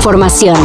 información.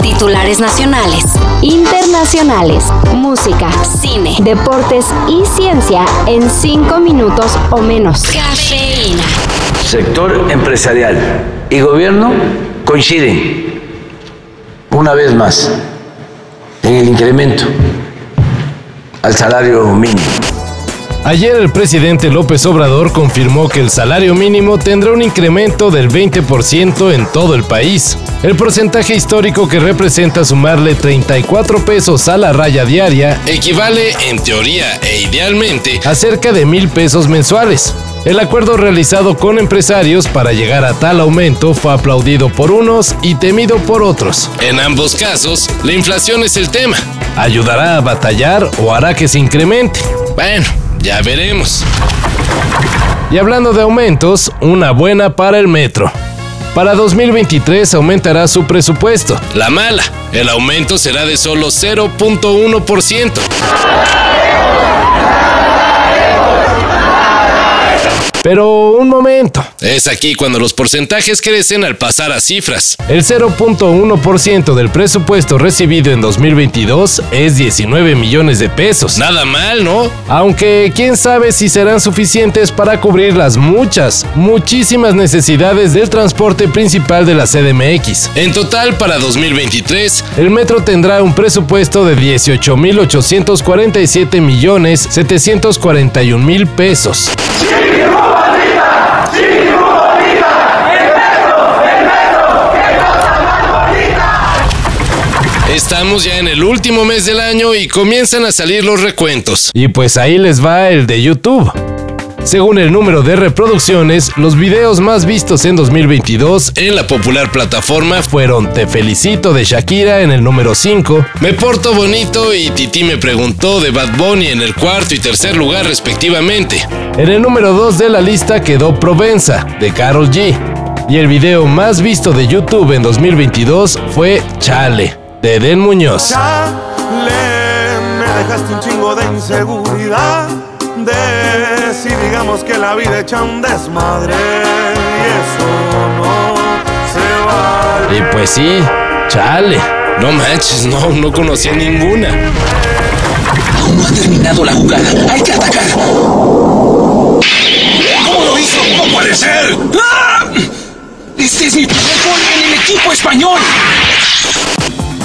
Titulares nacionales, internacionales, música, cine, deportes y ciencia en cinco minutos o menos. Cafeína. Sector empresarial y gobierno coinciden una vez más en el incremento al salario mínimo. Ayer el presidente López Obrador confirmó que el salario mínimo tendrá un incremento del 20% en todo el país. El porcentaje histórico que representa sumarle 34 pesos a la raya diaria equivale, en teoría e idealmente, a cerca de mil pesos mensuales. El acuerdo realizado con empresarios para llegar a tal aumento fue aplaudido por unos y temido por otros. En ambos casos, la inflación es el tema. ¿Ayudará a batallar o hará que se incremente? Bueno, ya veremos. Y hablando de aumentos, una buena para el metro. Para 2023 aumentará su presupuesto. La mala, el aumento será de solo 0.1%. Pero un momento. Es aquí cuando los porcentajes crecen al pasar a cifras. El 0.1% del presupuesto recibido en 2022 es 19 millones de pesos. Nada mal, ¿no? Aunque quién sabe si serán suficientes para cubrir las muchas, muchísimas necesidades del transporte principal de la CDMX. En total, para 2023, el metro tendrá un presupuesto de 18.847 millones 741 mil pesos. Estamos ya en el último mes del año y comienzan a salir los recuentos. Y pues ahí les va el de YouTube. Según el número de reproducciones, los videos más vistos en 2022 en la popular plataforma fueron Te felicito de Shakira en el número 5, Me porto bonito y Titi me preguntó de Bad Bunny en el cuarto y tercer lugar respectivamente. En el número 2 de la lista quedó Provenza de Carol G. Y el video más visto de YouTube en 2022 fue Chale de Eden Muñoz. Chale, me dejaste un chingo de inseguridad. De si digamos que la vida echa un desmadre. Y eso no se vale. Y pues sí, chale. No manches, no, no conocía ninguna. Aún no ha terminado la jugada. Hay que atacar. ¿Cómo lo hizo? ¡No puede ser! ¡Ah! Este es mi primer gol en el equipo español.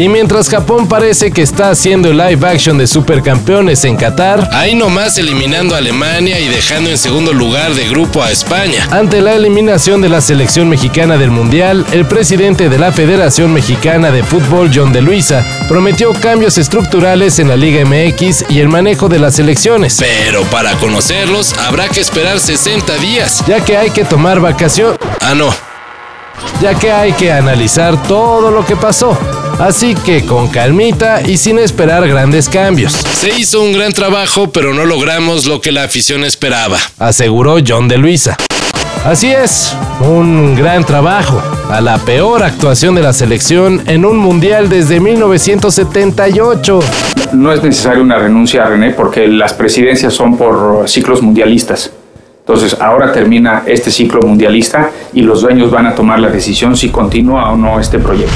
Y mientras Japón parece que está haciendo el live action de Supercampeones en Qatar, ahí nomás eliminando a Alemania y dejando en segundo lugar de grupo a España. Ante la eliminación de la selección mexicana del Mundial, el presidente de la Federación Mexicana de Fútbol, John de Luisa, prometió cambios estructurales en la Liga MX y el manejo de las selecciones. Pero para conocerlos habrá que esperar 60 días, ya que hay que tomar vacación. Ah, no. Ya que hay que analizar todo lo que pasó. Así que con calmita y sin esperar grandes cambios. Se hizo un gran trabajo, pero no logramos lo que la afición esperaba, aseguró John de Luisa. Así es, un gran trabajo, a la peor actuación de la selección en un mundial desde 1978. No es necesaria una renuncia, René, porque las presidencias son por ciclos mundialistas. Entonces, ahora termina este ciclo mundialista y los dueños van a tomar la decisión si continúa o no este proyecto.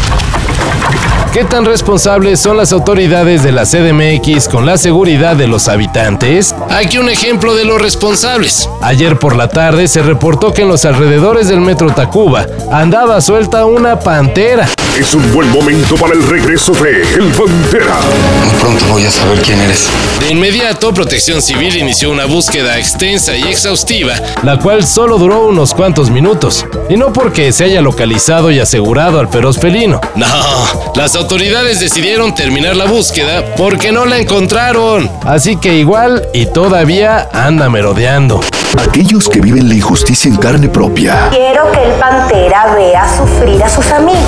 ¿Qué tan responsables son las autoridades de la CDMX con la seguridad de los habitantes? Aquí un ejemplo de los responsables. Ayer por la tarde se reportó que en los alrededores del metro Tacuba andaba suelta una pantera. Es un buen momento para el regreso de El Pantera. Muy pronto voy a saber quién eres. De inmediato, Protección Civil inició una búsqueda extensa y exhaustiva, la cual solo duró unos cuantos minutos. Y no porque se haya localizado y asegurado al feroz felino. No, las autoridades decidieron terminar la búsqueda porque no la encontraron. Así que igual y todavía anda merodeando. Aquellos que viven la injusticia en carne propia Quiero que el Pantera vea sufrir a sus amigos.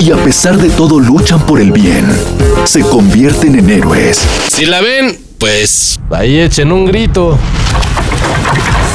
y a pesar de todo luchan por el bien, se convierten en héroes. Si la ven, pues ahí echen un grito.